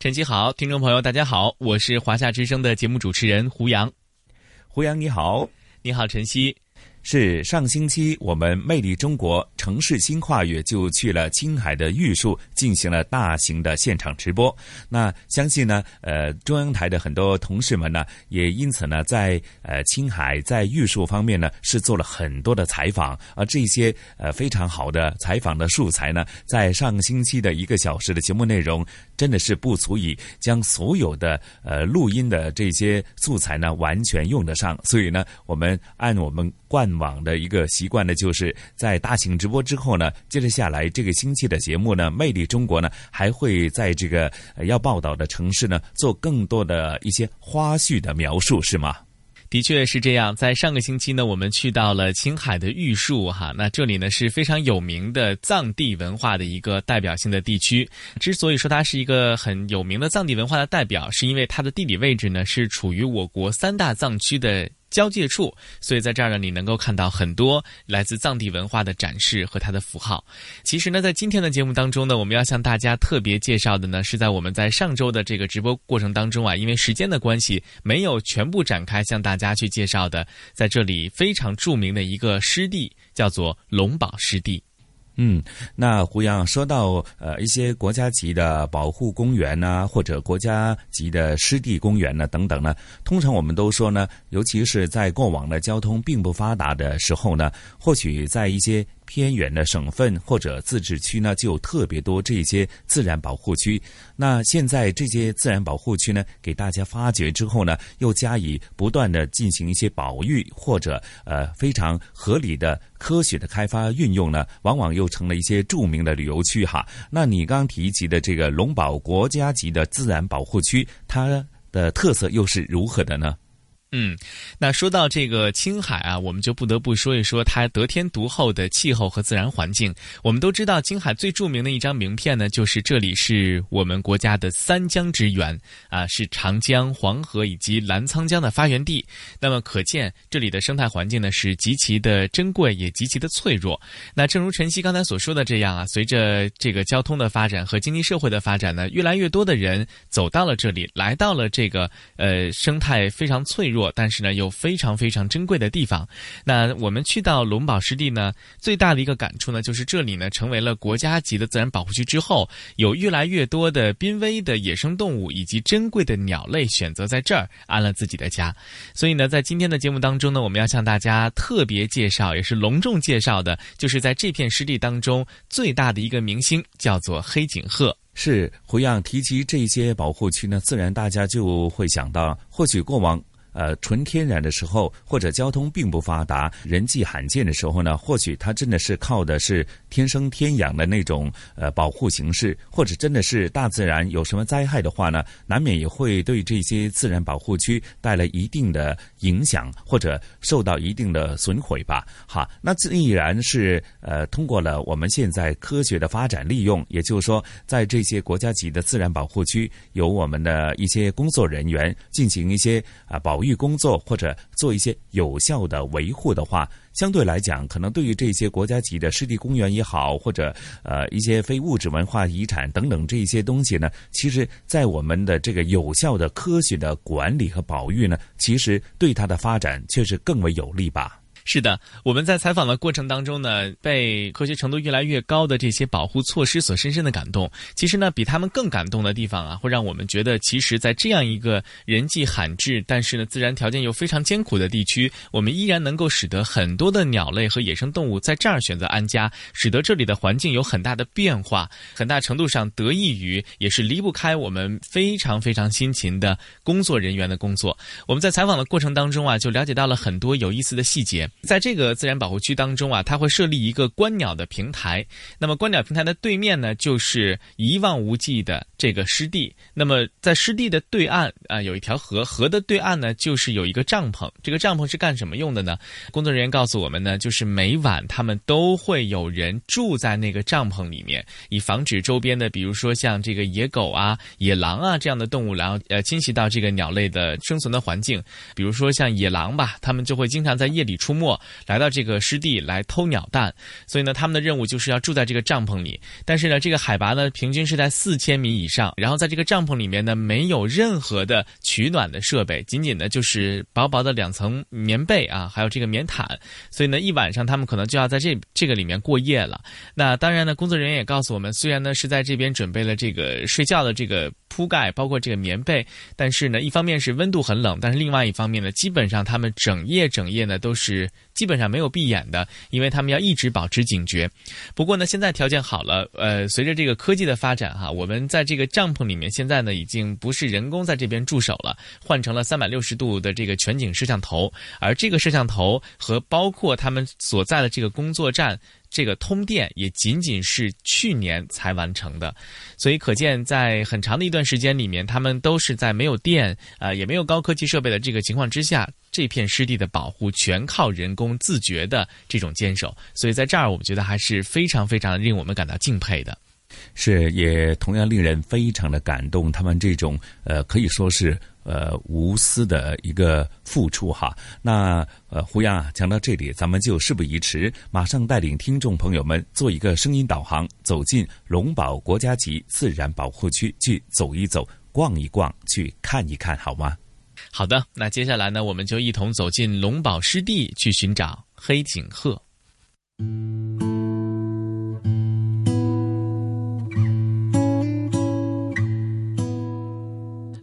晨曦好，听众朋友大家好，我是华夏之声的节目主持人胡杨。胡杨你好，你好晨曦。是上星期我们魅力中国城市新跨越就去了青海的玉树进行了大型的现场直播。那相信呢，呃，中央台的很多同事们呢，也因此呢，在呃青海在玉树方面呢，是做了很多的采访。而这些呃非常好的采访的素材呢，在上星期的一个小时的节目内容，真的是不足以将所有的呃录音的这些素材呢完全用得上。所以呢，我们按我们惯。网的一个习惯呢，就是在大型直播之后呢，接着下来这个星期的节目呢，《魅力中国》呢，还会在这个要报道的城市呢，做更多的一些花絮的描述，是吗？的确是这样。在上个星期呢，我们去到了青海的玉树哈，那这里呢是非常有名的藏地文化的一个代表性的地区。之所以说它是一个很有名的藏地文化的代表，是因为它的地理位置呢是处于我国三大藏区的。交界处，所以在这儿呢，你能够看到很多来自藏地文化的展示和它的符号。其实呢，在今天的节目当中呢，我们要向大家特别介绍的呢，是在我们在上周的这个直播过程当中啊，因为时间的关系，没有全部展开向大家去介绍的，在这里非常著名的一个湿地，叫做龙宝湿地。嗯，那胡杨说到呃一些国家级的保护公园呐，或者国家级的湿地公园呢等等呢，通常我们都说呢，尤其是在过往的交通并不发达的时候呢，或许在一些。偏远的省份或者自治区呢，就特别多这些自然保护区。那现在这些自然保护区呢，给大家发掘之后呢，又加以不断的进行一些保育或者呃非常合理的科学的开发运用呢，往往又成了一些著名的旅游区哈。那你刚提及的这个龙宝国家级的自然保护区，它的特色又是如何的呢？嗯，那说到这个青海啊，我们就不得不说一说它得天独厚的气候和自然环境。我们都知道，青海最著名的一张名片呢，就是这里是我们国家的三江之源啊，是长江、黄河以及澜沧江的发源地。那么，可见这里的生态环境呢是极其的珍贵，也极其的脆弱。那正如晨曦刚才所说的这样啊，随着这个交通的发展和经济社会的发展呢，越来越多的人走到了这里，来到了这个呃生态非常脆弱。但是呢又非常非常珍贵的地方。那我们去到龙宝湿地呢，最大的一个感触呢，就是这里呢成为了国家级的自然保护区之后，有越来越多的濒危的野生动物以及珍贵的鸟类选择在这儿安了自己的家。所以呢，在今天的节目当中呢，我们要向大家特别介绍，也是隆重介绍的，就是在这片湿地当中最大的一个明星，叫做黑颈鹤。是胡样提及这些保护区呢，自然大家就会想到，或许过往。呃，纯天然的时候，或者交通并不发达、人迹罕见的时候呢，或许它真的是靠的是天生天养的那种呃保护形式，或者真的是大自然有什么灾害的话呢，难免也会对这些自然保护区带来一定的影响，或者受到一定的损毁吧。哈，那自然是呃通过了我们现在科学的发展利用，也就是说，在这些国家级的自然保护区，有我们的一些工作人员进行一些啊保保育。工作或者做一些有效的维护的话，相对来讲，可能对于这些国家级的湿地公园也好，或者呃一些非物质文化遗产等等这些东西呢，其实，在我们的这个有效的科学的管理和保育呢，其实对它的发展却是更为有利吧。是的，我们在采访的过程当中呢，被科学程度越来越高的这些保护措施所深深的感动。其实呢，比他们更感动的地方啊，会让我们觉得，其实，在这样一个人迹罕至，但是呢，自然条件又非常艰苦的地区，我们依然能够使得很多的鸟类和野生动物在这儿选择安家，使得这里的环境有很大的变化，很大程度上得益于，也是离不开我们非常非常辛勤的工作人员的工作。我们在采访的过程当中啊，就了解到了很多有意思的细节。在这个自然保护区当中啊，它会设立一个观鸟的平台。那么观鸟平台的对面呢，就是一望无际的这个湿地。那么在湿地的对岸啊，有一条河，河的对岸呢，就是有一个帐篷。这个帐篷是干什么用的呢？工作人员告诉我们呢，就是每晚他们都会有人住在那个帐篷里面，以防止周边的，比如说像这个野狗啊、野狼啊这样的动物，然后呃侵袭到这个鸟类的生存的环境。比如说像野狼吧，他们就会经常在夜里出没。来到这个湿地来偷鸟蛋，所以呢，他们的任务就是要住在这个帐篷里。但是呢，这个海拔呢，平均是在四千米以上。然后在这个帐篷里面呢，没有任何的取暖的设备，仅仅的就是薄薄的两层棉被啊，还有这个棉毯。所以呢，一晚上他们可能就要在这这个里面过夜了。那当然呢，工作人员也告诉我们，虽然呢是在这边准备了这个睡觉的这个铺盖，包括这个棉被，但是呢，一方面是温度很冷，但是另外一方面呢，基本上他们整夜整夜呢都是。基本上没有闭眼的，因为他们要一直保持警觉。不过呢，现在条件好了，呃，随着这个科技的发展哈，我们在这个帐篷里面，现在呢已经不是人工在这边驻守了，换成了三百六十度的这个全景摄像头。而这个摄像头和包括他们所在的这个工作站。这个通电也仅仅是去年才完成的，所以可见，在很长的一段时间里面，他们都是在没有电啊，也没有高科技设备的这个情况之下，这片湿地的保护全靠人工自觉的这种坚守。所以在这儿，我们觉得还是非常非常令我们感到敬佩的。是，也同样令人非常的感动。他们这种呃，可以说是。呃，无私的一个付出哈。那呃，胡杨啊，讲到这里，咱们就事不宜迟，马上带领听众朋友们做一个声音导航，走进龙宝国家级自然保护区去走一走、逛一逛、去看一看，好吗？好的，那接下来呢，我们就一同走进龙宝湿地去寻找黑颈鹤。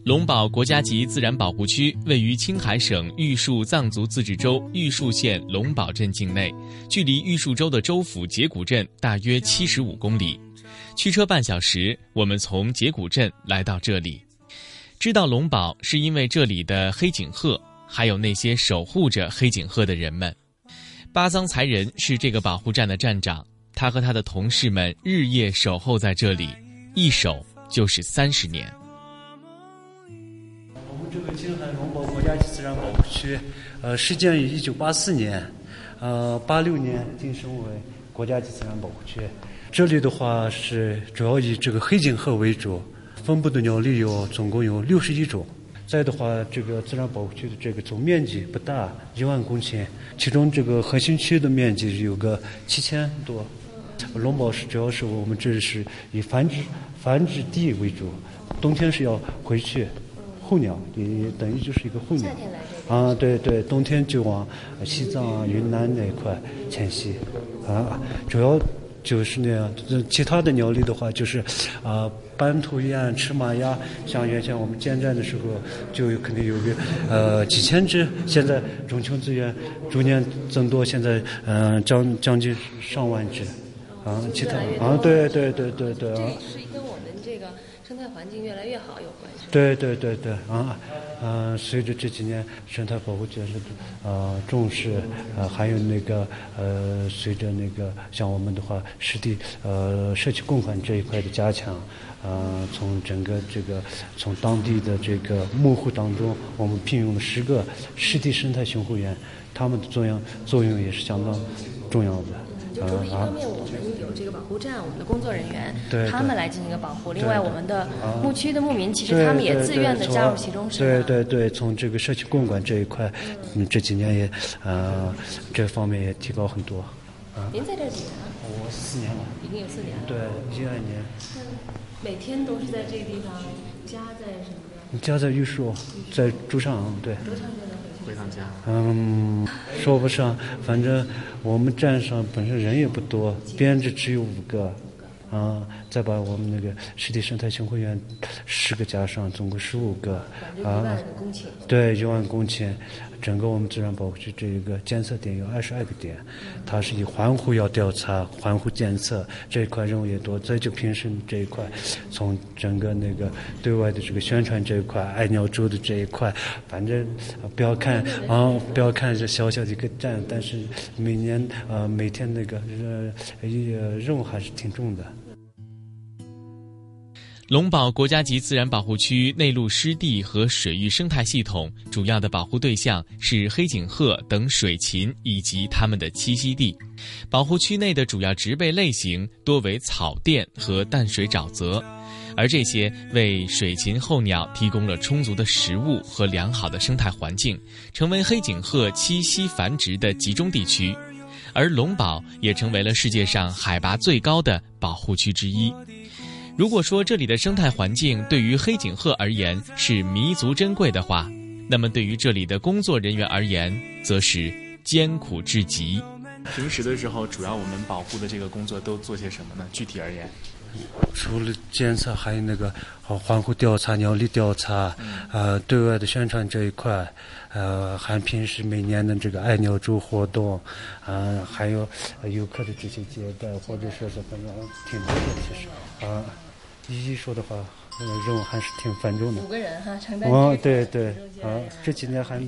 龙宝国家级自然保护区位于青海省玉树藏族自治州玉树县龙宝镇境内，距离玉树州的州府结古镇大约七十五公里，驱车半小时。我们从结古镇来到这里，知道龙宝是因为这里的黑颈鹤，还有那些守护着黑颈鹤的人们。巴桑才仁是这个保护站的站长，他和他的同事们日夜守候在这里，一守就是三十年。国家级自然保护区，呃，始建于一九八四年，呃，八六年晋升为国家级自然保护区。这里的话是主要以这个黑颈鹤为主，分布的鸟类有总共有六十一种。再的话，这个自然保护区的这个总面积不大，一万公顷，其中这个核心区的面积有个七千多。龙宝是主要是我们这是以繁殖繁殖地为主，冬天是要回去。候鸟也等于就是一个候鸟，啊，对对，冬天就往西藏啊、云南那一块迁徙，啊，主要就是那样。其他的鸟类的话，就是啊，斑头雁、赤马鸭，像原先我们建站的时候，就有肯定有个呃几千只，现在种群资源逐年增多，现在嗯将将近上万只，啊，其他啊，对对对对对啊。生态环境越来越好有关系。对对对对啊，嗯，随着这几年生态保护建设的呃重视，呃还有那个呃随着那个像我们的话湿地呃社区共管这一块的加强，呃从整个这个从当地的这个牧户当中，我们聘用了十个湿地生态巡护员，他们的作用作用也是相当重要的。就说一方面我们有这个保护站，我们的工作人员，他们来进行一个保护。另外，我们的牧区的牧民，其实他们也自愿的加入其中，是对对对，从这个社区共管这一块，嗯，这几年也，呃，这方面也提高很多。您在这几年？我四年了。已经有四年了。对，一二年。每天都是在这个地方，家在什么地家在玉树，在竹上，对。多长时间能回趟家？嗯，说不上，反正我们站上本身人也不多，编制只有五个。啊，再把我们那个实体生态巡回员十个加上，总共十五个。啊，对，一万公顷。整个我们自然保护区这一个监测点有二十二个点，它是以环湖要调查、环湖监测这一块任务也多。再就平时这一块，从整个那个对外的这个宣传这一块，爱鸟洲的这一块，反正不要看啊，不要看这小小的一个站，但是每年呃每天那个呃任务还是挺重的。龙宝国家级自然保护区内陆湿地和水域生态系统主要的保护对象是黑颈鹤等水禽以及它们的栖息地。保护区内的主要植被类型多为草甸和淡水沼泽，而这些为水禽候鸟提供了充足的食物和良好的生态环境，成为黑颈鹤栖息繁殖的集中地区。而龙宝也成为了世界上海拔最高的保护区之一。如果说这里的生态环境对于黑颈鹤而言是弥足珍贵的话，那么对于这里的工作人员而言，则是艰苦至极。平时的时候，主要我们保护的这个工作都做些什么呢？具体而言，除了监测，还有那个环湖调查、鸟类调查，呃，对外的宣传这一块，呃，还平时每年的这个爱鸟周活动，啊，还有游客的这些接待，或者说是反正挺多的，其实啊。一一说的话，任务还是挺繁重的。五个人哈，承担哦，对对，啊，这几年还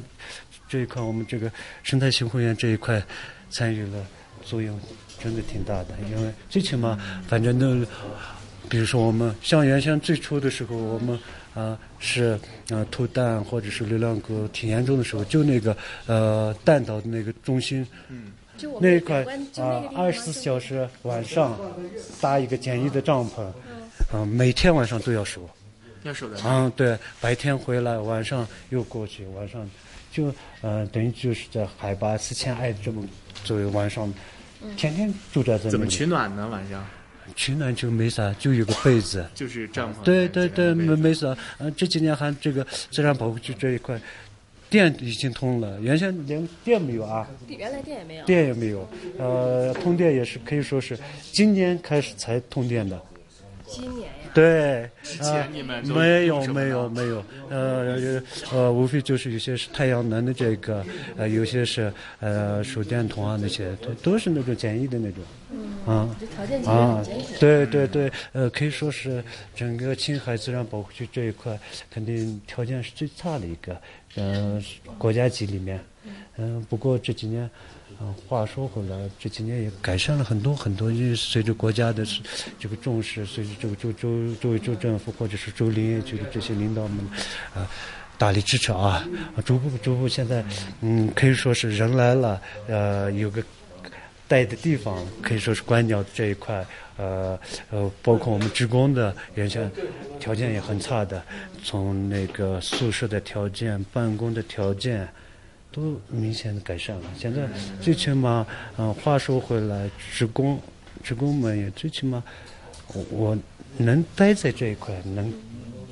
这一块，我们这个生态巡回园这一块参与了作用，真的挺大的。因为最起码，反正都，比如说我们像原先最初的时候，我们啊是啊偷蛋或者是流浪狗挺严重的时候，就那个呃蛋岛的那个中心，嗯，那一块啊二十四小时晚上搭一个简易的帐篷。嗯，每天晚上都要守，要守的。嗯，对，白天回来，晚上又过去，晚上就嗯，等于就是在海拔四千二这么左右，晚上天天住在这。怎么取暖呢？晚上？取暖就没啥，就有个被子。就是帐篷。对对对，没没啥。嗯，这几年还这个自然保护区这一块，电已经通了，原先连电没有啊。原来电也没有。电也没有，呃，通电也是可以说是今年开始才通电的。今年呀？对，之前你们没有没有没有，呃呃，无非就是有些是太阳能的这个，呃，有些是呃手电筒啊那些，都都是那种简易的那种。嗯。啊。对对对，呃，可以说是整个青海自然保护区这一块，肯定条件是最差的一个，嗯，国家级里面。嗯。不过这几年。啊，话说回来，这几年也改善了很多很多。因为随着国家的这个重视，随着这个州州州州政府或者是州林业局的这些领导们啊大力支持啊，逐步逐步现在嗯可以说是人来了，呃有个待的地方，可以说是观鸟这一块，呃呃包括我们职工的原先条件也很差的，从那个宿舍的条件、办公的条件。都明显的改善了。现在最起码，嗯，话说回来，职工，职工们也最起码，我能待在这一块，能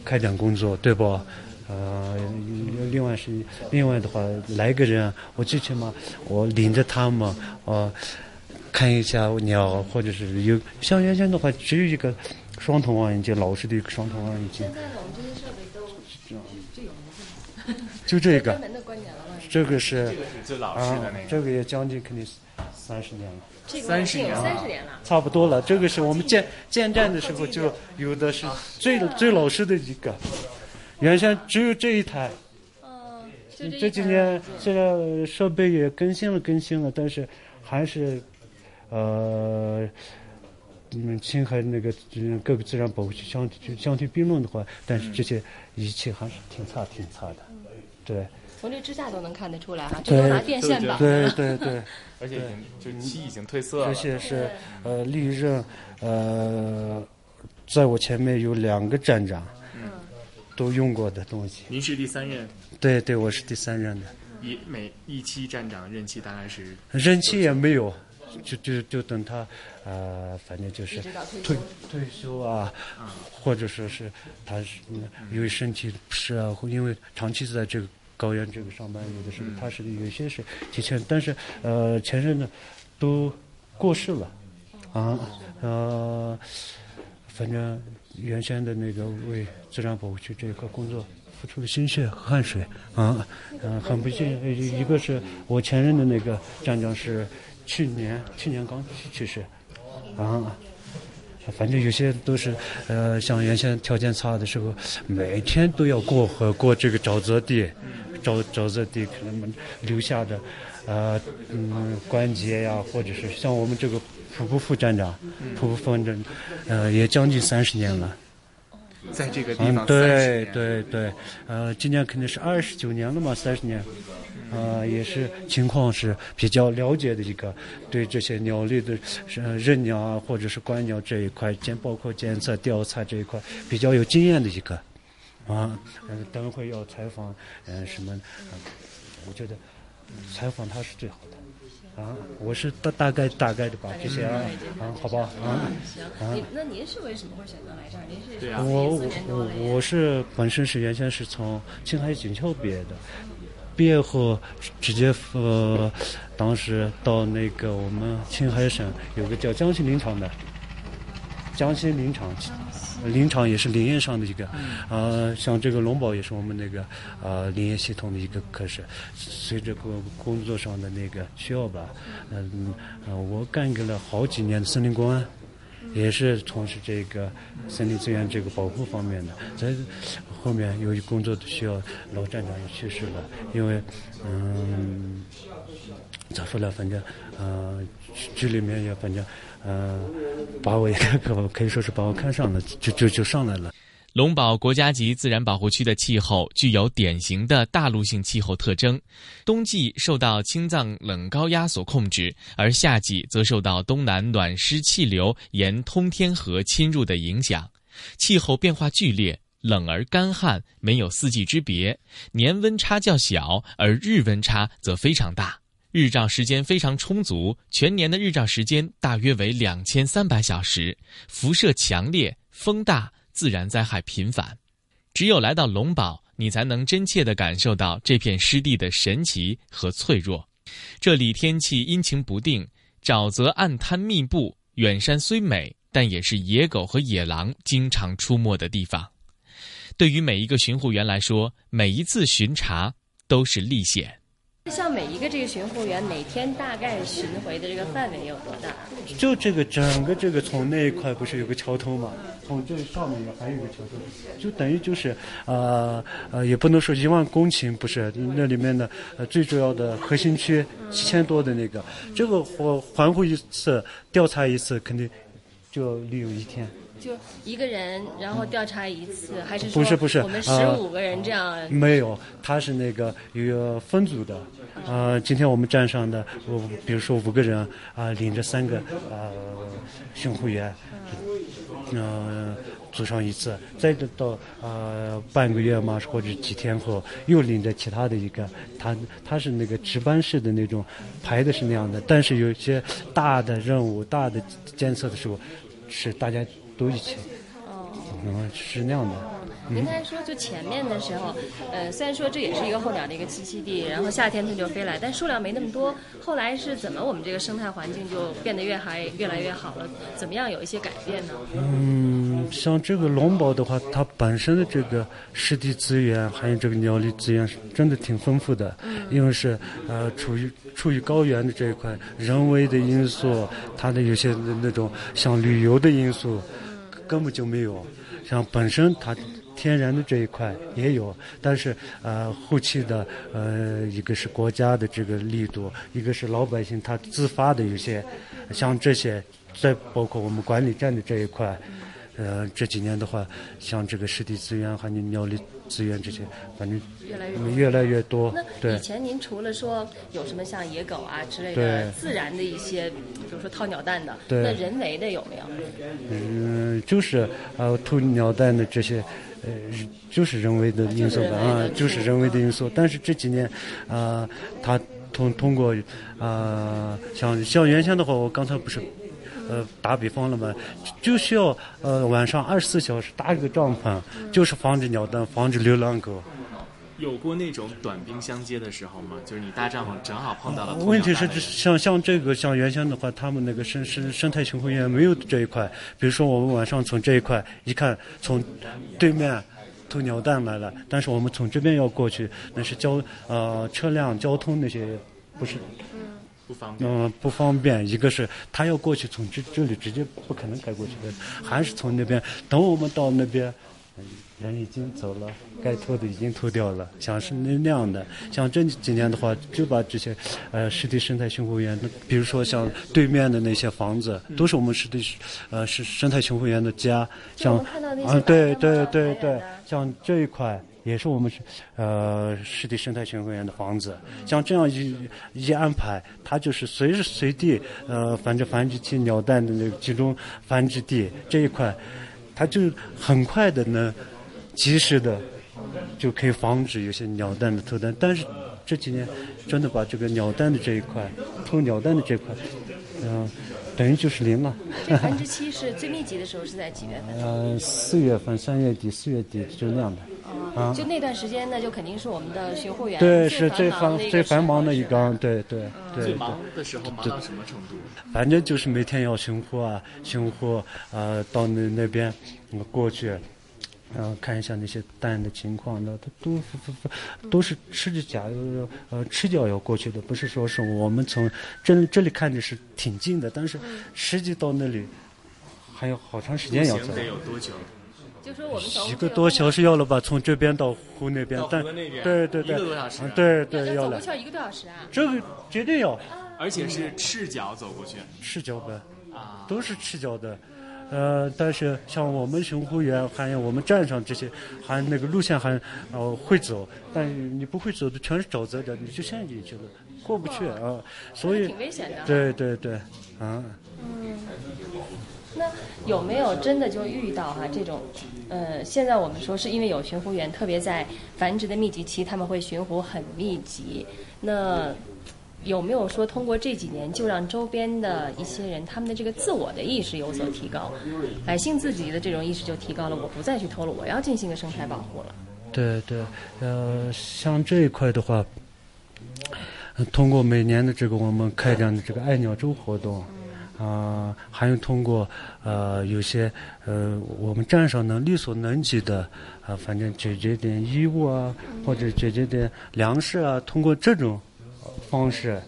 开展工作，对不？呃，另外是另外的话，来个人，我最起码我领着他们，呃，看一下鸟，或者是有像原先的话，只有一个双筒望远镜，老式的一个双筒望远镜。现在我们这些设备都就这个。专门的观鸟了。这个是最老式的那个，这个也将近肯定是三十年了，三十年三十年了，差不多了。这个是我们建建站的时候就有的是最最老式的一个，原先只有这一台。嗯，这几年现在设备也更新了更新了，但是还是呃，你们，青海那个各个自然保护区相相提并论的话，但是这些仪器还是挺差挺差的，对。从这支架都能看得出来哈，这都拿电线绑的。对对对，而且就漆已经褪色了。而且是呃，历任呃，在我前面有两个站长，嗯都用过的东西。您是第三任？对对，我是第三任的。一每一期站长任期大概是？任期也没有，就就就等他呃，反正就是退退休啊，或者说是他是因为身体不适啊，或因为长期在这个。高原这个上班，有的时候他是有些是提前，但是呃前任呢都过世了，啊呃反正原先的那个为自然保护区这一块工作付出了心血和汗水啊，嗯很不幸，一个是我前任的那个站长是去年去年刚去世，啊。反正有些都是，呃，像原先条件差的时候，每天都要过河过这个沼泽地，沼沼泽地可能留下的，呃，嗯，关节呀，或者是像我们这个瀑布副站长，瀑布副站长，呃，也将近三十年了，在这个地方，对对对，呃，今年肯定是二十九年了嘛，三十年。呃，也是情况是比较了解的一个，对这些鸟类的认鸟啊，或者是观鸟这一块，监包括监测调查这一块比较有经验的一个，啊，嗯，等会要采访，嗯，什么，我觉得采访他是最好的，啊，我是大大概大概的吧这些啊，啊，好吧，啊，行，那您是为什么会选择来这儿？您是我我我我是本身是原先是从青海锦绣毕业的。毕业后直接呃，当时到那个我们青海省有个叫江西林场的，江西林场，林场也是林业上的一个，呃，像这个龙宝也是我们那个呃林业系统的一个科室。随着工工作上的那个需要吧，嗯，呃，我干给了好几年的森林公安。也是从事这个森林资源这个保护方面的，在后面由于工作的需要，老站长也去世了。因为，嗯，咋说呢？反正，呃，局里面也反正，呃，把我也可可以说是把我看上了，就就就上来了。龙宝国家级自然保护区的气候具有典型的大陆性气候特征，冬季受到青藏冷高压所控制，而夏季则受到东南暖湿气流沿通天河侵入的影响，气候变化剧烈，冷而干旱，没有四季之别，年温差较小，而日温差则非常大，日照时间非常充足，全年的日照时间大约为两千三百小时，辐射强烈，风大。自然灾害频繁，只有来到龙宝，你才能真切地感受到这片湿地的神奇和脆弱。这里天气阴晴不定，沼泽暗滩密布，远山虽美，但也是野狗和野狼经常出没的地方。对于每一个巡护员来说，每一次巡查都是历险。像每一个这个巡护员每天大概巡回的这个范围有多大？就这个整个这个从那一块不是有个桥头嘛？从这上面还有一个桥头，就等于就是呃呃，也不能说一万公顷，不是那里面的呃最主要的核心区七千多的那个，这个环环护一次调查一次肯定就要利用一天。就一个人，然后调查一次，还是不是不是我们十五个人这样？没有，他是那个一个分组的。呃，今天我们站上的，我比如说五个人啊，领着三个呃巡护员，嗯，组上一次，再到呃半个月嘛，或者几天后，又领着其他的一个，他他是那个值班式的那种排的是那样的，但是有些大的任务、大的监测的时候，是大家。都一起，嗯，是那样的。您刚才说，就前面的时候，呃，虽然说这也是一个候鸟的一个栖息地，然后夏天它就飞来，但数量没那么多。后来是怎么，我们这个生态环境就变得越还越来越好了？怎么样有一些改变呢？嗯，像这个龙宝的话，它本身的这个湿地资源还有这个鸟类资源是真的挺丰富的。嗯。因为是呃，处于处于高原的这一块，人为的因素，它的有些那种像旅游的因素。根本就没有，像本身它天然的这一块也有，但是呃后期的呃一个是国家的这个力度，一个是老百姓他自发的有些，像这些，再包括我们管理站的这一块，呃这几年的话，像这个湿地资源还有鸟类。资源这些，反正越来越越来越多。那以前您除了说有什么像野狗啊之类的自然的一些，比如说掏鸟蛋的，那人为的有没有？嗯，就是呃偷鸟蛋的这些，呃，就是人为的因素吧啊，就是人为的因素。但是这几年，啊，他通通过啊，像像原先的话，我刚才不是。呃，打比方了嘛，就需要呃晚上二十四小时搭一个帐篷，就是防止鸟蛋，防止流浪狗。有过那种短兵相接的时候吗？就是你搭帐篷正好碰到了。问题是，像像这个像原先的话，他们那个生生生态巡回员没有这一块。比如说，我们晚上从这一块一看，从对面偷鸟蛋来了，但是我们从这边要过去，那是交呃车辆交通那些不是。不方便。嗯，不方便。一个是他要过去，从这这里直接不可能开过去的，还是从那边。等我们到那边。人已经走了，该脱的已经脱掉了。像是那那样的，像这几年的话，就把这些，呃，湿地生态巡护员，比如说像对面的那些房子，都是我们湿地，呃，是生态巡护员的家。像啊，对对对对，像这一块也是我们是，呃，湿地生态巡回员的房子。像这样一一安排，它就是随时随地，呃，反正繁殖期鸟蛋的那个集中繁殖地这一块，它就很快的呢。及时的就可以防止有些鸟蛋的偷蛋，但是这几年真的把这个鸟蛋的这一块偷鸟蛋的这块，嗯，等于就是零了。这繁殖期是最密集的时候是在几月份？呃，四月份、三月底、四月底就那样的。啊，就那段时间呢，就肯定是我们的巡护员对是最繁最繁忙的一个对对对。最忙的时候忙到什么程度？反正就是每天要巡护啊，巡护呃到那那边过去。然后看一下那些蛋的情况，那它都都都是吃着脚，呃，赤脚要过去的，不是说是我们从这这里看着是挺近的，但是实际到那里还有好长时间要走。得有多久？就说我们从一个多小时要了吧？从这边到湖那边，但对对对，一个多小时，对对要了。走过去一个多小时啊？这个绝对要，而且是赤脚走过去。赤脚的，啊，都是赤脚的。呃，但是像我们巡护员，还有我们站上这些，还那个路线还呃会走，但你不会走的全是沼泽的，你就陷进去了，过不去啊。所以挺危险的。对对对，啊。嗯，那有没有真的就遇到哈这种？呃，现在我们说是因为有巡护员，特别在繁殖的密集期，他们会巡湖很密集，那。有没有说通过这几年就让周边的一些人他们的这个自我的意识有所提高，百姓自己的这种意识就提高了，我不再去偷了，我要进行一个生态保护了。对对，呃，像这一块的话，通过每年的这个我们开展的这个爱鸟周活动，啊，还有通过呃有些呃我们站上能力所能及的啊，反正解决点衣物啊，或者解决点粮食啊，通过这种。方式，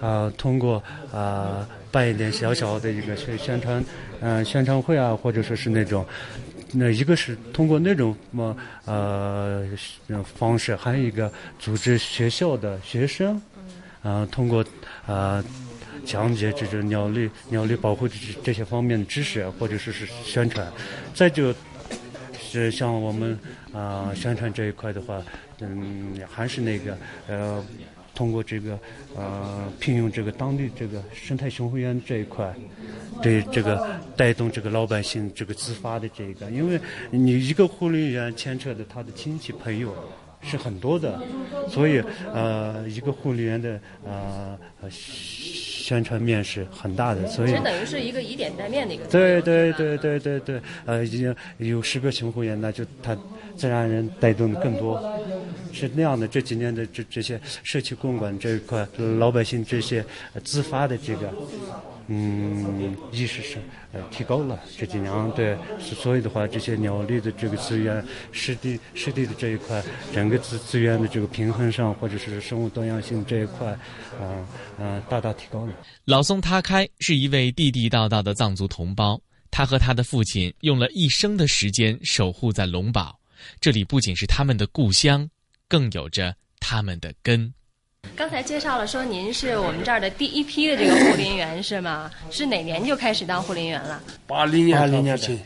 啊，通过啊办一点小小的一个宣宣传，嗯，宣传会啊，或者说是那种，那一个是通过那种么呃方式，还有一个组织学校的学生，啊，通过啊讲解这种鸟类鸟类保护这这些方面的知识，或者说是宣传，再就是像我们啊宣传这一块的话，嗯，还是那个呃。通过这个呃，聘用这个当地这个生态巡回员这一块，对这个带动这个老百姓这个自发的这个，因为你一个护林员牵扯的他的亲戚朋友是很多的，所以呃，一个护林员的呃宣传面是很大的，所以等于是一个以点带面的一个。对对对对对对，呃，已经有十个巡回员，那就他自然人带动的更多。是那样的，这几年的这这些社区公馆这一块，老百姓这些自发的这个，嗯，意识是呃提高了。这几年对，所以的话，这些鸟类的这个资源、湿地湿地的这一块，整个资资源的这个平衡上，或者是生物多样性这一块，啊啊，大大提高了。老松他开是一位地地道道的藏族同胞，他和他的父亲用了一生的时间守护在龙堡，这里不仅是他们的故乡。更有着他们的根。刚才介绍了说您是我们这儿的第一批的这个护林员是吗？是哪年就开始当护林员了？八零年，八零年前，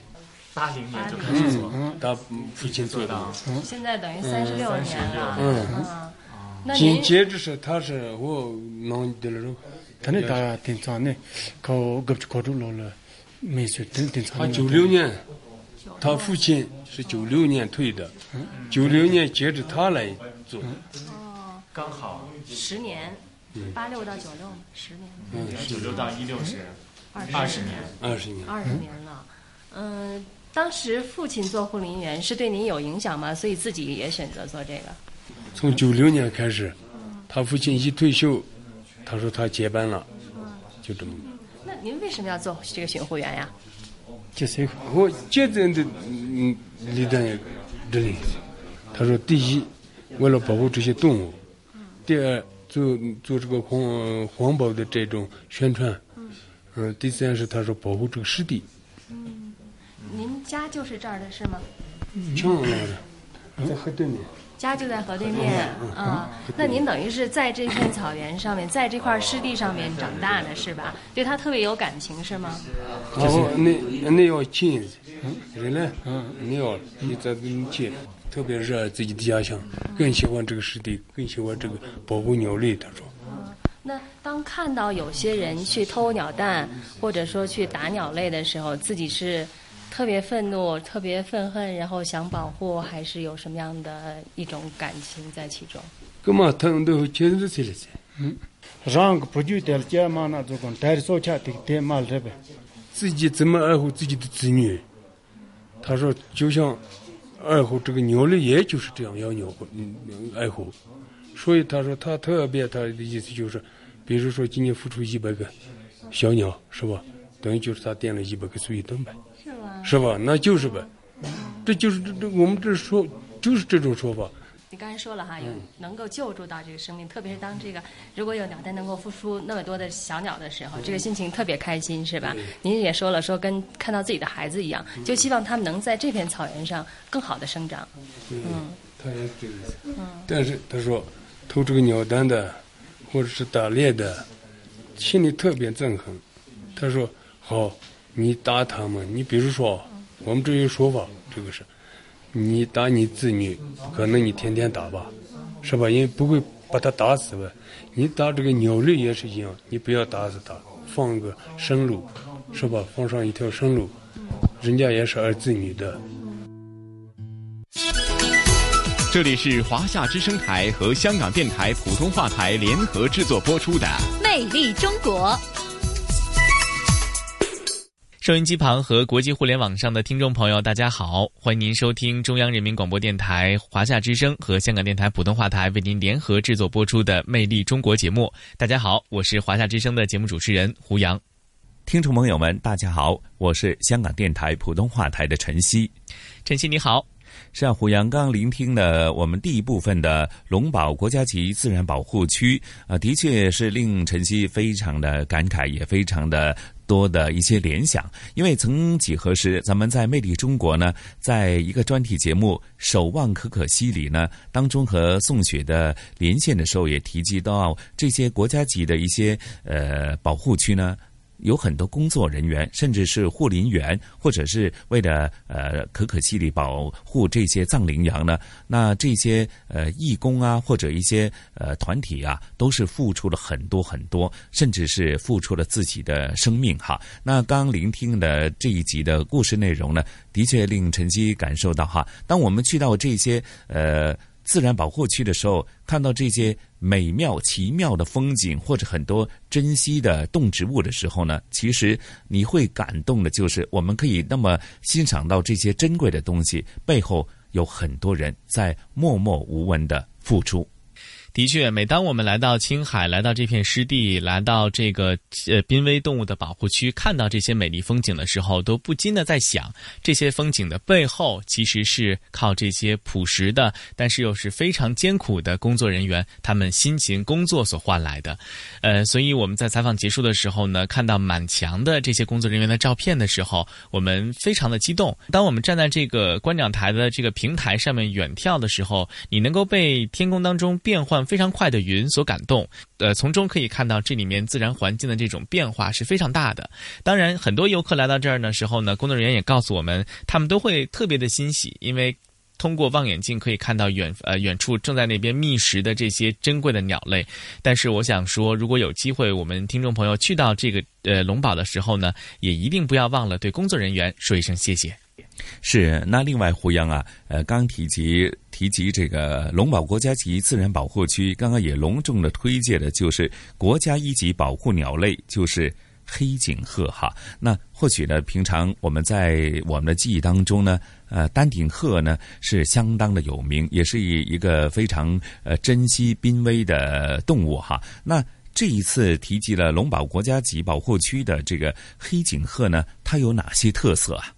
八零年就开始做，他父亲做的。现在等于三十六年了。嗯，那您接着是他是我弄的了，他那大挺长的，考考考住了了，没事，挺挺长。他九六年，他父亲。是九六年退的，九六年接着他来做，哦，刚好十年，八六到九六，十年，九六到一六是二二十年，二十年，二十年了。嗯，当时父亲做护林员是对您有影响吗？所以自己也选择做这个？从九六年开始，他父亲一退休，他说他接班了，就这么。那您为什么要做这个巡护员呀？接谁？我接诊的嗯，李大爷这里，他说第一，为了保护这些动物；第二，做做这个环环保的这种宣传；嗯，第三是他说保护这个湿地。嗯，您家就是这儿的是吗？墙上的，在河对面。家就在河对面啊，那您等于是在这片草原上面，在这块湿地上面长大的是吧？对他特别有感情是吗？哦，那那要近，人呢？嗯，你要你在你去，特别热爱自己的家乡，更喜欢这个湿地，更喜欢这个保护鸟类。他说。那当看到有些人去偷鸟蛋，或者说去打鸟类的时候，自己是？特别愤怒，特别愤恨，然后想保护，还是有什么样的一种感情在其中？干嘛他们都亲自去了噻？嗯，让个不就得了家嘛？那做工带着手家的带嘛了呗。自己怎么爱护自己的子女？他说，就像爱护这个鸟类，也就是这样要牛嗯爱护。所以他说，他特别他的意思就是，比如说今年孵出一百个小鸟，是吧？等于就是他垫了一百个水灯呗。是吧？那就是呗，这就是这这我们这说就是这种说法。你刚才说了哈，有能够救助到这个生命，特别是当这个如果有鸟蛋能够孵出那么多的小鸟的时候，这个心情特别开心，是吧？您也说了，说跟看到自己的孩子一样，就希望他们能在这片草原上更好的生长。嗯，他也这个意思。嗯，但是他说偷这个鸟蛋的，或者是打猎的，心里特别憎恨。他说好。你打他们，你比如说，我们这有说法，这个是，你打你子女，可能你天天打吧，是吧？因为不会把他打死吧？你打这个鸟类也是一样，你不要打死它，放个生路，是吧？放上一条生路，人家也是儿子女的。这里是华夏之声台和香港电台普通话台联合制作播出的《魅力中国》。收音机旁和国际互联网上的听众朋友，大家好！欢迎您收听中央人民广播电台华夏之声和香港电台普通话台为您联合制作播出的《魅力中国》节目。大家好，我是华夏之声的节目主持人胡杨。听众朋友们，大家好，我是香港电台普通话台的陈曦。陈曦你好。是啊，胡杨刚聆听了我们第一部分的龙宝国家级自然保护区啊，的确是令晨曦非常的感慨，也非常的多的一些联想。因为曾几何时，咱们在《魅力中国》呢，在一个专题节目《守望可可西里》呢当中和宋雪的连线的时候，也提及到这些国家级的一些呃保护区呢。有很多工作人员，甚至是护林员，或者是为了呃可可西里保护这些藏羚羊呢，那这些呃义工啊，或者一些呃团体啊，都是付出了很多很多，甚至是付出了自己的生命哈。那刚聆听的这一集的故事内容呢，的确令晨曦感受到哈，当我们去到这些呃。自然保护区的时候，看到这些美妙奇妙的风景，或者很多珍稀的动植物的时候呢，其实你会感动的，就是我们可以那么欣赏到这些珍贵的东西背后有很多人在默默无闻的付出。的确，每当我们来到青海，来到这片湿地，来到这个呃濒危动物的保护区，看到这些美丽风景的时候，都不禁的在想，这些风景的背后，其实是靠这些朴实的，但是又是非常艰苦的工作人员，他们辛勤工作所换来的。呃，所以我们在采访结束的时候呢，看到满墙的这些工作人员的照片的时候，我们非常的激动。当我们站在这个观鸟台的这个平台上面远眺的时候，你能够被天空当中变换。非常快的云所感动，呃，从中可以看到这里面自然环境的这种变化是非常大的。当然，很多游客来到这儿的时候呢，工作人员也告诉我们，他们都会特别的欣喜，因为通过望远镜可以看到远呃远处正在那边觅食的这些珍贵的鸟类。但是，我想说，如果有机会，我们听众朋友去到这个呃龙堡的时候呢，也一定不要忘了对工作人员说一声谢谢。是，那另外胡杨啊，呃，刚提及提及这个龙宝国家级自然保护区，刚刚也隆重的推介的就是国家一级保护鸟类，就是黑颈鹤哈。那或许呢，平常我们在我们的记忆当中呢，呃，丹顶鹤呢是相当的有名，也是一一个非常呃珍稀濒危的动物哈。那这一次提及了龙宝国家级保护区的这个黑颈鹤呢，它有哪些特色啊？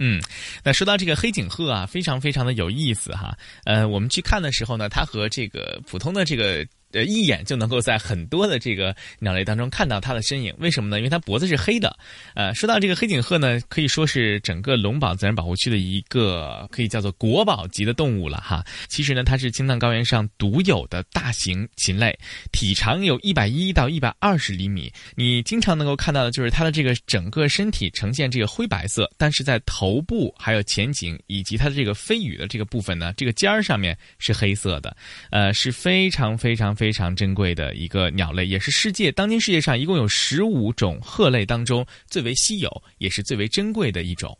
嗯，那说到这个黑颈鹤啊，非常非常的有意思哈。呃，我们去看的时候呢，它和这个普通的这个。呃，一眼就能够在很多的这个鸟类当中看到它的身影，为什么呢？因为它脖子是黑的。呃，说到这个黑颈鹤呢，可以说是整个龙宝自然保护区的一个可以叫做国宝级的动物了哈。其实呢，它是青藏高原上独有的大型禽类，体长有一百一到一百二十厘米。你经常能够看到的就是它的这个整个身体呈现这个灰白色，但是在头部、还有前颈以及它的这个飞羽的这个部分呢，这个尖儿上面是黑色的，呃，是非常非常。非常珍贵的一个鸟类，也是世界当今世界上一共有十五种鹤类当中最为稀有，也是最为珍贵的一种。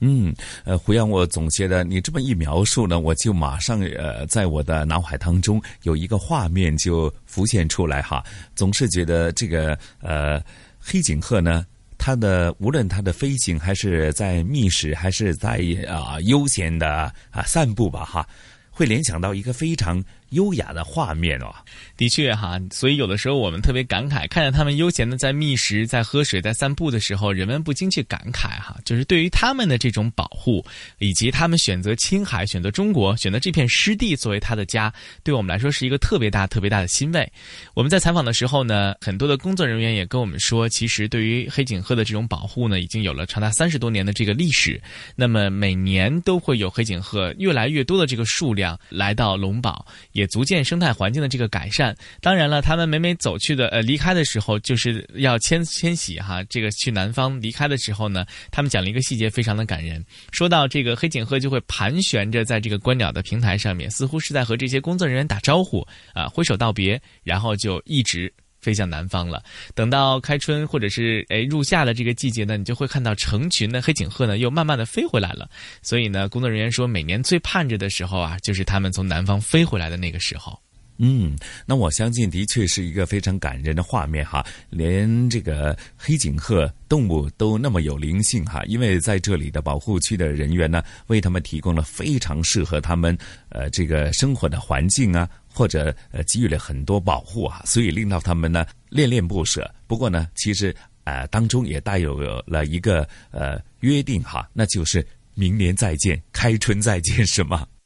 嗯，呃，胡杨，我总结的你这么一描述呢，我就马上呃，在我的脑海当中有一个画面就浮现出来哈。总是觉得这个呃黑颈鹤呢，它的无论它的飞行还是在觅食，还是在啊悠闲的啊散步吧哈，会联想到一个非常。优雅的画面哦，的确哈，所以有的时候我们特别感慨，看着他们悠闲的在觅食、在喝水、在散步的时候，人们不禁去感慨哈，就是对于他们的这种保护，以及他们选择青海、选择中国、选择这片湿地作为他的家，对我们来说是一个特别大、特别大的欣慰。我们在采访的时候呢，很多的工作人员也跟我们说，其实对于黑颈鹤的这种保护呢，已经有了长达三十多年的这个历史。那么每年都会有黑颈鹤越来越多的这个数量来到龙宝。也逐渐生态环境的这个改善，当然了，他们每每走去的呃离开的时候，就是要迁迁徙哈。这个去南方离开的时候呢，他们讲了一个细节，非常的感人。说到这个黑颈鹤就会盘旋着在这个观鸟的平台上面，似乎是在和这些工作人员打招呼啊，挥手道别，然后就一直。飞向南方了。等到开春或者是诶入夏的这个季节呢，你就会看到成群的黑颈鹤呢又慢慢的飞回来了。所以呢，工作人员说，每年最盼着的时候啊，就是他们从南方飞回来的那个时候。嗯，那我相信的确是一个非常感人的画面哈。连这个黑颈鹤动物都那么有灵性哈，因为在这里的保护区的人员呢，为他们提供了非常适合他们呃这个生活的环境啊。或者呃给予了很多保护啊，所以令到他们呢恋恋不舍。不过呢，其实呃当中也带有了一个呃约定哈，那就是明年再见，开春再见，是吗？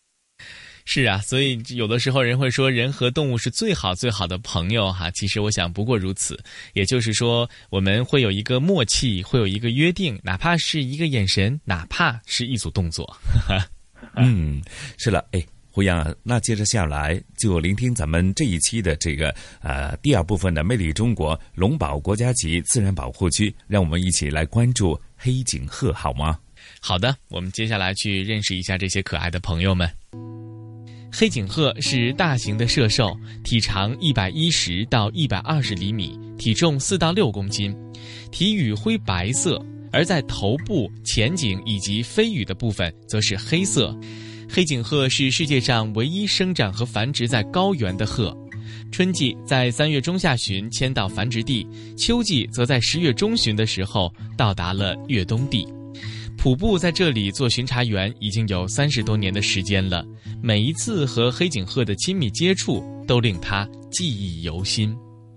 是啊，所以有的时候人会说人和动物是最好最好的朋友哈。其实我想不过如此，也就是说我们会有一个默契，会有一个约定，哪怕是一个眼神，哪怕是一组动作。嗯，是了，哎。胡杨，那接着下来就聆听咱们这一期的这个呃第二部分的《魅力中国龙宝国家级自然保护区》，让我们一起来关注黑颈鹤，好吗？好的，我们接下来去认识一下这些可爱的朋友们。黑颈鹤是大型的射兽，体长一百一十到一百二十厘米，体重四到六公斤，体羽灰白色，而在头部、前颈以及飞羽的部分则是黑色。黑颈鹤是世界上唯一生长和繁殖在高原的鹤，春季在三月中下旬迁到繁殖地，秋季则在十月中旬的时候到达了越冬地。普布在这里做巡查员已经有三十多年的时间了，每一次和黑颈鹤的亲密接触都令他记忆犹新。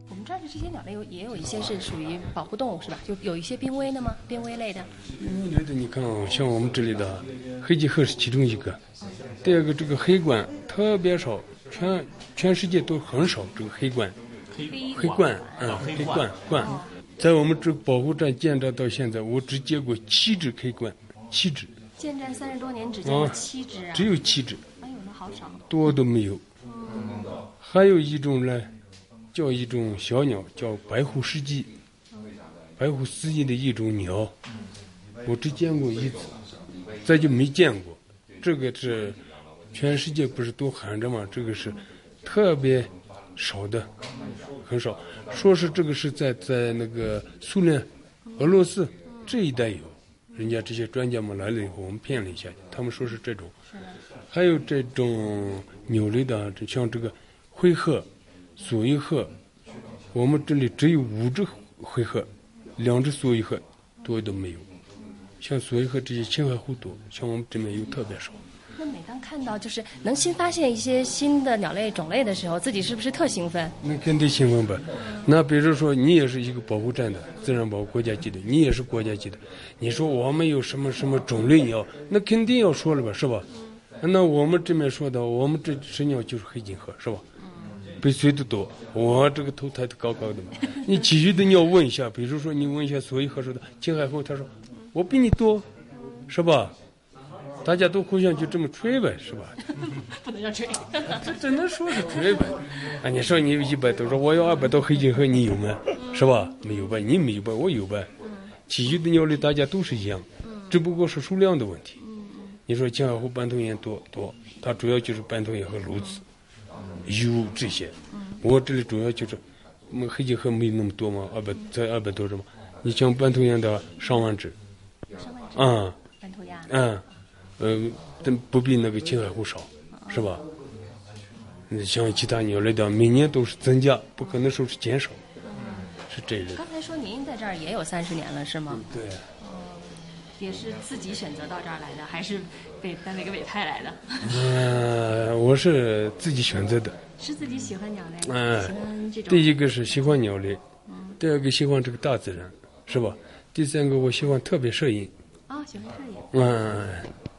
我们这些鸟类有也有一些是属于保护动物是吧？就有一些濒危的吗？濒危类的？濒危类的，你看啊，像我们这里的黑颈鹤是其中一个。第二个，这个黑冠特别少，全全世界都很少这个黑冠。黑黑冠，嗯，黑冠冠，在我们这保护站建站到现在，我只见过七只黑冠，七只。建站三十多年，只见过七只啊？只有七只。哎呦，那好少。多都没有。嗯。还有一种呢。叫一种小鸟，叫白虎司机，白虎司机的一种鸟，我只见过一次，再就没见过。这个是全世界不是都喊着吗？这个是特别少的，很少。说是这个是在在那个苏联、俄罗斯这一带有，人家这些专家们来了以后，我们骗了一下，他们说是这种。还有这种鸟类的，像这个灰鹤。所以鹤，我们这里只有五只灰鹤，两只索伊鹤多的没有，像索伊河这些青海湖多，像我们这边又特别少。那每当看到就是能新发现一些新的鸟类种类的时候，自己是不是特兴奋？那肯定兴奋吧？那比如说你也是一个保护站的自然保护国家级的，你也是国家级的，你说我们有什么什么种类鸟，那肯定要说了吧，是吧？那我们这边说的，我们这只鸟就是黑颈鹤，是吧？比谁都多，我这个头抬得高高的嘛。你其余的你要问一下，比如说你问一下索伊河说的青海湖，他说我比你多，是吧？大家都互相就这么吹呗，是吧？不能叫吹。这只能说是吹呗。啊，你说你有一百多，说我要二百多黑金鹤，你有吗？是吧？没有吧，你没有吧，我有呗。其余的鸟类大家都是一样，只不过是数量的问题。你说青海湖斑头雁多多，它主要就是斑头雁和鸬鹚，有这些。我这里主要就是，我们黑金鹤没那么多嘛，二百才二百多只嘛。你像斑头雁的上万只嗯。嗯，呃，但不比那个青海湖少，是吧？你像其他鸟类的，每年都是增加，不可能说是减少，是这一类的。刚才说您在这儿也有三十年了，是吗？对，也是自己选择到这儿来的，还是被单位给委派来的？嗯、我是自己选择的。是自己喜欢鸟类，嗯喜欢这种。第一个是喜欢鸟类，第二个喜欢这个大自然，是吧？第三个我希望特别摄影，哦，喜欢摄影，嗯，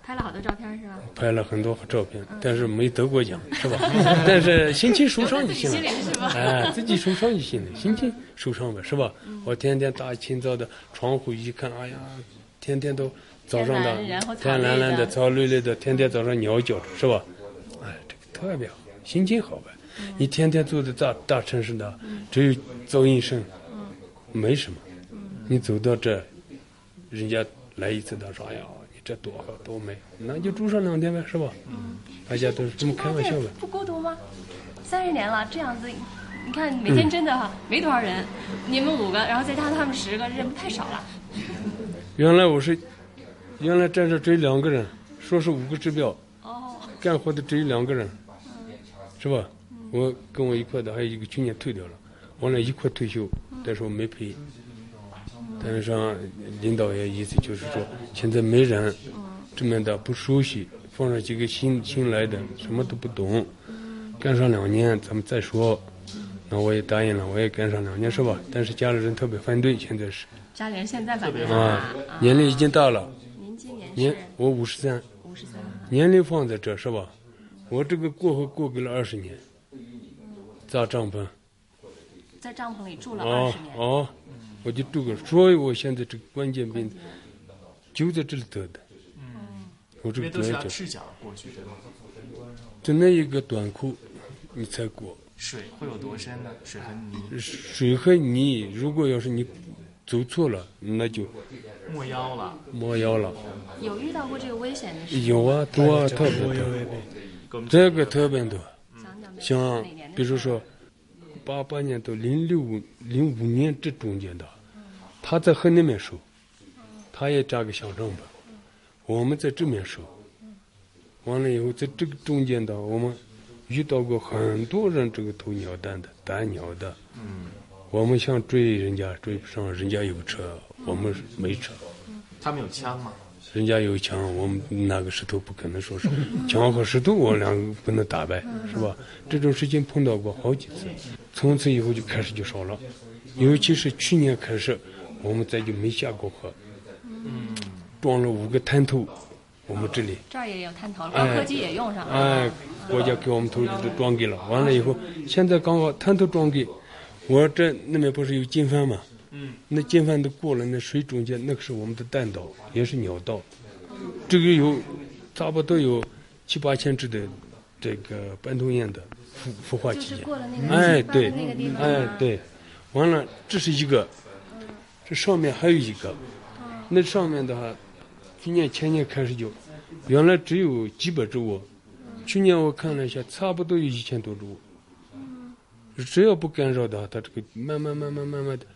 拍了好多照片是吧？拍了很多照片，但是没得过奖，是吧？但是心情舒畅就行了。哎，自己舒畅就行了，心情舒畅呗，是吧？我天天大清早的窗户一看，哎呀，天天都早上的天蓝蓝蓝的、草绿绿的，天天早上鸟叫着，是吧？哎，这个特别好，心情好呗。你天天住在大大城市的，只有噪音声，没什么。你走到这，人家来一次，他说：“哎呀，你这多好多美，那就住上两天呗，是吧？”大家都是这么开玩笑呗。不孤独吗？三十年了，这样子，你看每天真的哈、没多少人，你们五个，然后再加上他们十个，人太少了。原来我是，原来站这只有两个人，说是五个指标，哦，干活的只有两个人，是吧？我跟我一块的还有一个去年退掉了，完了一块退休，但是我没赔。但是上领导也意思就是说，现在没人，这么的不熟悉，放上几个新新来的，什么都不懂，干上两年咱们再说。那我也答应了，我也干上两年是吧？但是家里人特别反对，现在是家里人现在反对啊，年龄已经大了，您今年我五十三。五十三，年龄放在这是吧？我这个过后过给了二十年，扎帐篷，在帐篷里住了二哦十年。哦，我就住个，所以我现在这个关键病就在这里得的。嗯我这个主要就赤脚过去的吗？就那一个短裤，你才过。水会有多深呢？水和泥水和泥，如果要是你走错了，那就没腰了。没腰了。有遇到过这个危险的事？有啊，多啊，特别多，这个特别多。像比如说，八八年到零六零五年这中间的，他在河那边收，他也扎个小帐篷，我们在这面收。完了以后，在这个中间的，我们遇到过很多人这个偷鸟蛋的、打鸟的。嗯。我们想追人家，追不上，人家有车，我们没车。他们有枪吗？人家有枪，我们拿个石头不可能说是枪和石头，我两个不能打败，是吧？这种事情碰到过好几次，从此以后就开始就少了，尤其是去年开始，我们再就没下过河，嗯装了五个探头，我们这里，这儿也有探头高科技也用上了。哎，国家给我们投资都装给了，完了以后，现在刚好探头装给，我这那边不是有金帆嘛？嗯，那金帆都过了，那水中间那个是我们的弹道，也是鸟道，这个有差不多有七八千只的这个斑头雁的孵孵化期间。就是过了那个哎，对哎对，完了，这是一个，这上面还有一个，那上面的话，今年前年开始就，原来只有几百只窝，去年我看了一下，差不多有一千多只窝。只要不干扰的话，它这个慢慢慢慢慢慢的，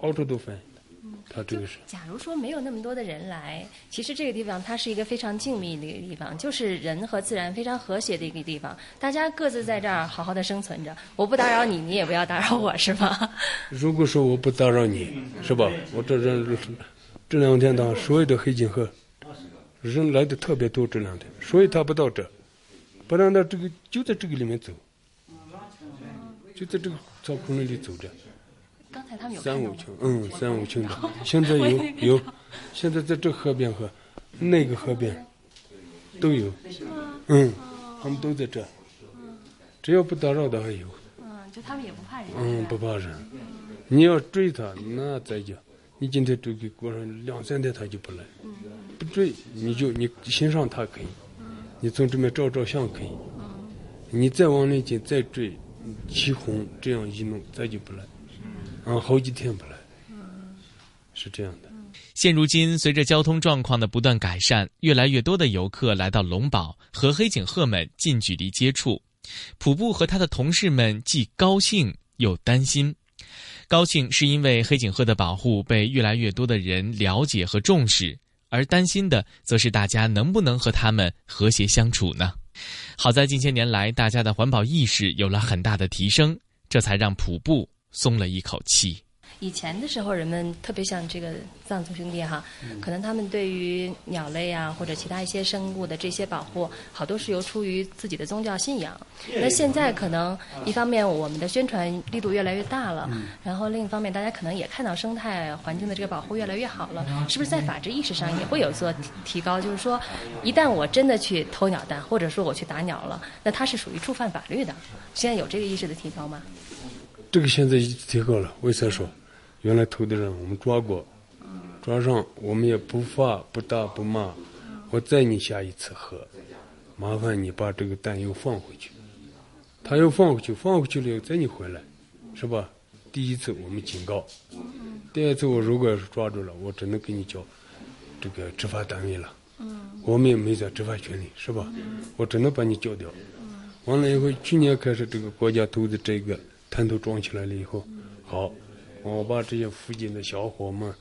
到处都繁衍的。他这个是。假如说没有那么多的人来，其实这个地方它是一个非常静谧的一个地方，就是人和自然非常和谐的一个地方。大家各自在这儿好好的生存着，我不打扰你，你也不要打扰我，是吧？如果说我不打扰你，是吧？我这人这两天呢，所有的黑颈鹤人来的特别多，这两天，所以他不到这，不然他这个就在这个里面走，就在这个草丛里走着。刚才他们有三五群，嗯，三五群的，现在有 有，现在在这河边和那个河边都有，嗯，他们都在这，只要不打扰的还有，嗯，就他们也不怕人，嗯，不怕人，你要追他，那再讲，你今天追给过上两三天他就不来，不追你就你欣赏他可以，你从这边照照相可以，你再往里进再追，起哄这样一弄，再就不来。嗯，好几天不来，嗯是这样的。现如今，随着交通状况的不断改善，越来越多的游客来到龙宝，和黑颈鹤们近距离接触。普布和他的同事们既高兴又担心。高兴是因为黑颈鹤的保护被越来越多的人了解和重视，而担心的则是大家能不能和他们和谐相处呢？好在近些年来，大家的环保意识有了很大的提升，这才让普布。松了一口气。以前的时候，人们特别像这个藏族兄弟哈，可能他们对于鸟类啊或者其他一些生物的这些保护，好多是由出于自己的宗教信仰。那现在可能一方面我们的宣传力度越来越大了，然后另一方面大家可能也看到生态环境的这个保护越来越好了，是不是在法治意识上也会有所提高？就是说，一旦我真的去偷鸟蛋，或者说我去打鸟了，那它是属于触犯法律的。现在有这个意识的提高吗？这个现在已经提高了。为啥说？原来偷的人我们抓过，抓上我们也不罚、不打、不骂。我载你下一次河，麻烦你把这个蛋又放回去。他又放回去，放回去了又载你回来，是吧？第一次我们警告，第二次我如果要是抓住了，我只能给你交这个执法单位了。我们也没在执法权利，是吧？我只能把你交掉。完了以后，去年开始这个国家投的这个。滩头装起来了以后，好，我把这些附近的小伙们，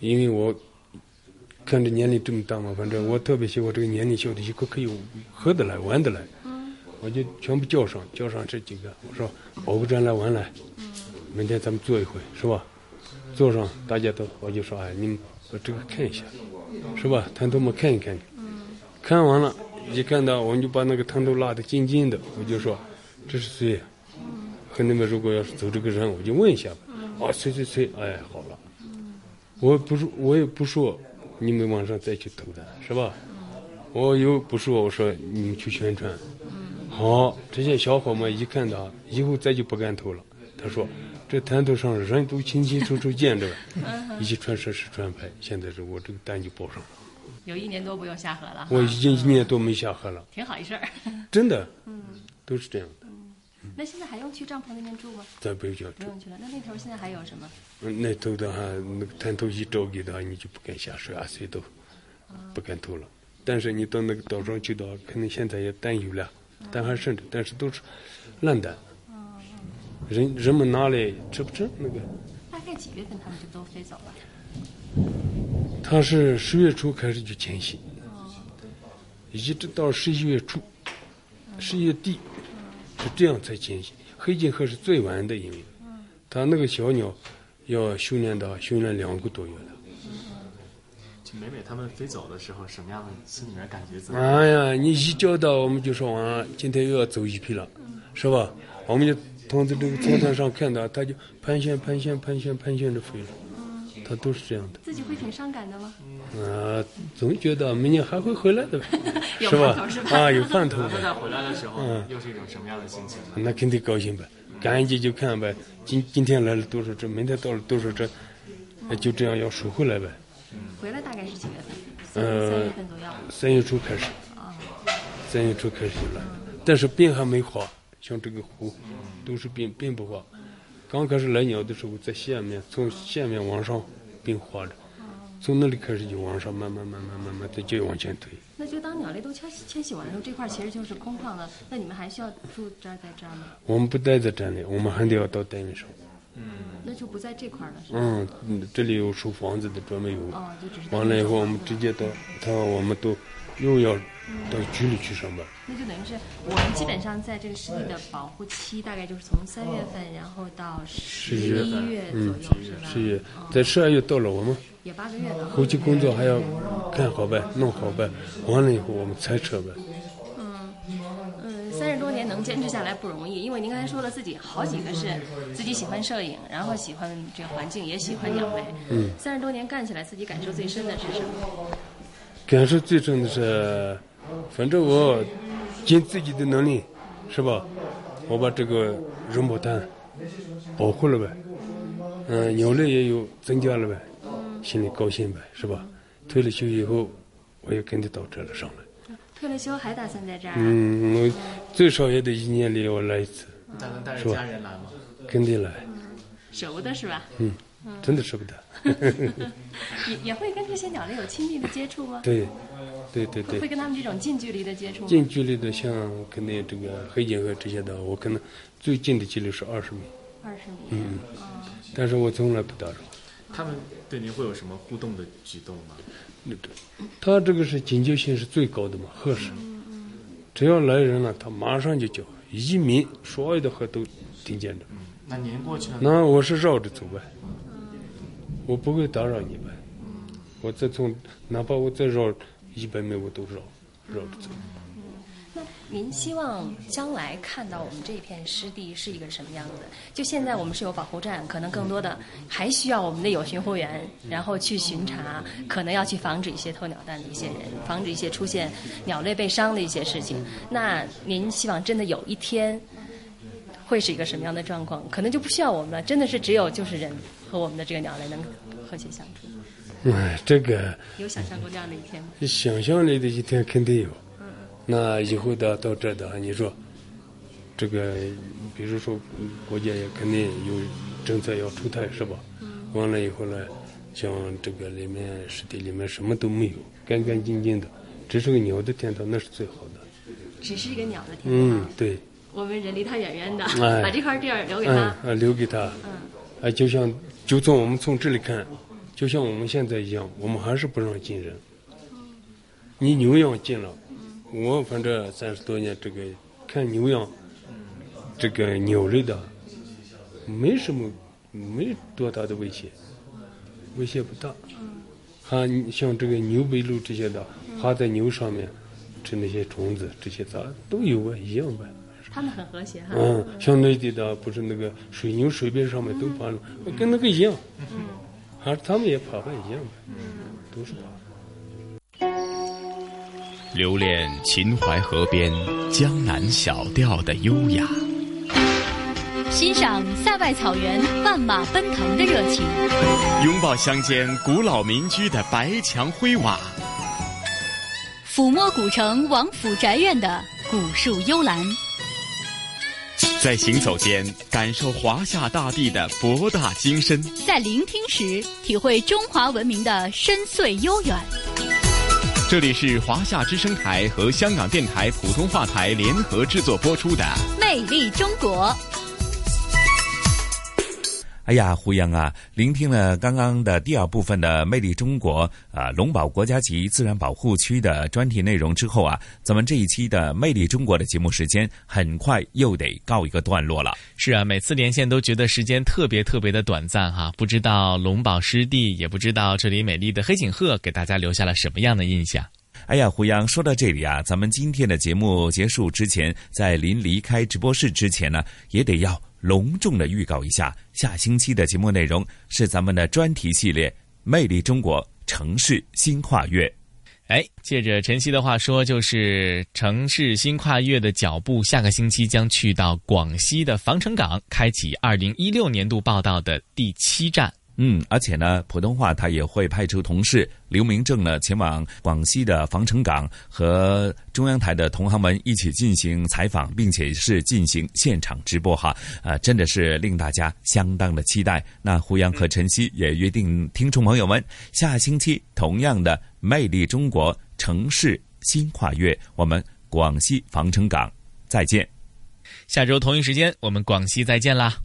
因为我看着年龄这么大嘛，反正我特别希望这个年龄小的，一个可以喝得来、玩得来，我就全部叫上，叫上这几个，我说保护站来玩来，明天咱们坐一回，是吧？坐上，大家都，我就说，哎，你们把这个看一下，是吧？滩头们看一看，看完了，一看到我就把那个滩头拉得紧紧的，我就说，这是谁？和你们如果要是走这个人，我就问一下吧。哦，催催催，哎，好了。我不说，我也不说，你们晚上再去投的，是吧？我又不说，我说你们去宣传。好，这些小伙们一看到，以后再就不敢投了。他说，这滩头上人都清清楚楚见着了，一起传设施传牌。现在是我这个单就报上了。有一年多不用下河了。我已经一年多没下河了。挺好一事儿。真的。嗯。都是这样。那现在还用去帐篷那边住吗？再不用去了。不用去了。那那头现在还有什么？那头的话，那个滩头一着急的话，你就不敢下水啊，谁都不敢偷了。但是你到那个岛上去的话，可能现在也担忧了，但还剩着，但是都是烂蛋。人人们拿来吃不吃那个？大概几月份他们就都飞走了？他是十月初开始就迁徙，一直到十一月初，十一月底。是这样才迁徙。黑颈鹤是最晚的，一名，它那个小鸟要训练到训练两个多月了。就每每他们飞走的时候，什么样的心里面感觉？怎么？哎呀，你一叫到，我们就说完，今天又要走一批了，是吧？我们就从这个草滩上看到，它就盘旋、盘旋、盘旋、盘旋着飞了。它都是这样的。自己会挺伤感的吗？啊，总觉得明年还会回来的，是吧？啊，有盼头。那在回来的时候，嗯，又是一种什么样的心情？那肯定高兴呗，赶紧就看呗。今今天来了多少只，明天到了多少只，就这样要收回来呗。回来大概是几月份？呃，三月份左右。三月初开始。啊。三月初开始就来，但是冰还没化，像这个湖，都是冰冰不化。刚开始来鸟的时候，在下面，从下面往上。冰化着，从那里开始就往上慢慢慢慢慢慢的就往前推。那就当鸟类都迁迁徙完了，这块其实就是空旷了。那你们还需要住这儿在这儿吗？我们不待在这里，我们还得要到单元上。嗯，那就不在这块了，是吧？嗯，嗯这里有收房子的专门有。哦，就只是完了以后，我们直接到他，我们都又要到局里去上班。那就等于是我们基本上在这个湿地的保护期，大概就是从三月份，然后到十十一月左嗯右，是吧？十一月哦，在十二月到了，我们也八个月了。后期工作还要看好呗，弄好呗。完了以后，我们拆车呗。嗯，三十多年能坚持下来不容易，因为您刚才说了自己好几个是自己喜欢摄影，然后喜欢这个环境，也喜欢鸟类。嗯，三十多年干起来，自己感受最深的是什么？感受最深的是，反正我尽自己的能力，是吧？我把这个绒毛丹保护了呗，嗯，鸟类也有增加了呗，心里高兴呗，是吧？退了休以后，我也跟着到这了上来。退了休还打算在这儿啊？嗯，我最少也得一年里我来一次，打算带是吧人来吗？跟得来，舍不得是吧？嗯，真的舍不得。也也会跟这些鸟类有亲密的接触吗？对，对对对会，跟他们这种近距离的接触吗？近距离的像跟那这个黑颈鹤这些的，我可能最近的距离是二十米，二十米。嗯，但是我从来不打扰。他们对您会有什么互动的举动吗？那个，他这个是警觉性是最高的嘛，鹤是，只要来人了，他马上就叫，一鸣，所有的鹤都听见的。那您过去了，那我是绕着走呗，我不会打扰你们，我再从哪怕我再绕一百米，我都绕，绕着走。那您希望将来看到我们这片湿地是一个什么样子？就现在我们是有保护站，可能更多的还需要我们的有巡护员，然后去巡查，可能要去防止一些偷鸟蛋的一些人，防止一些出现鸟类被伤的一些事情。那您希望真的有一天会是一个什么样的状况？可能就不需要我们了，真的是只有就是人和我们的这个鸟类能和谐相处。哎，这个有想象过这样的一天吗？想象里的一天肯定有。嗯那以后的到这的，你说，这个，比如说嗯国家也肯定有政策要出台，是吧？嗯完了以后呢，像这个里面湿地里面什么都没有，干干净净的，只是个鸟的天堂，那是最好的。只是一个鸟的天堂嗯，，对，我们人离他远远的，哎把这块地儿留给嗯它。啊，留给他。啊，就像就从我们从这里看，就像我们现在一样，我们还是不让进人。你牛羊进了，我反正三十多年这个看牛羊，这个鸟类的，没什么，没多大的威胁，威胁不大。还像这个牛背鹿这些的，趴在牛上面吃那些虫子，这些咋都有啊，一样呗。它们很和谐哈。嗯，像内地的不是那个水牛水边上面都爬了，跟那个一样，还是他们也爬吧一样呗，都是爬。留恋秦淮河边江南小调的优雅，欣赏塞外草原万马奔腾的热情，拥抱乡间古老民居的白墙灰瓦，抚摸古城王府宅院的古树幽兰，在行走间感受华夏大地的博大精深。在聆听时体会中华文明的深邃悠远。这里是华夏之声台和香港电台普通话台联合制作播出的《魅力中国。哎呀，胡杨啊，聆听了刚刚的第二部分的《魅力中国》啊龙宝国家级自然保护区的专题内容之后啊，咱们这一期的《魅力中国》的节目时间很快又得告一个段落了。是啊，每次连线都觉得时间特别特别的短暂哈，不知道龙宝湿地，也不知道这里美丽的黑颈鹤给大家留下了什么样的印象。哎呀，胡杨，说到这里啊，咱们今天的节目结束之前，在临离开直播室之前呢，也得要隆重的预告一下，下星期的节目内容是咱们的专题系列《魅力中国城市新跨越》。哎，借着晨曦的话说，就是城市新跨越的脚步，下个星期将去到广西的防城港，开启二零一六年度报道的第七站。嗯，而且呢，普通话他也会派出同事刘明正呢前往广西的防城港，和中央台的同行们一起进行采访，并且是进行现场直播哈，啊、真的是令大家相当的期待。那胡杨和晨曦也约定听众朋友们，下星期同样的魅力中国城市新跨越，我们广西防城港再见。下周同一时间，我们广西再见啦！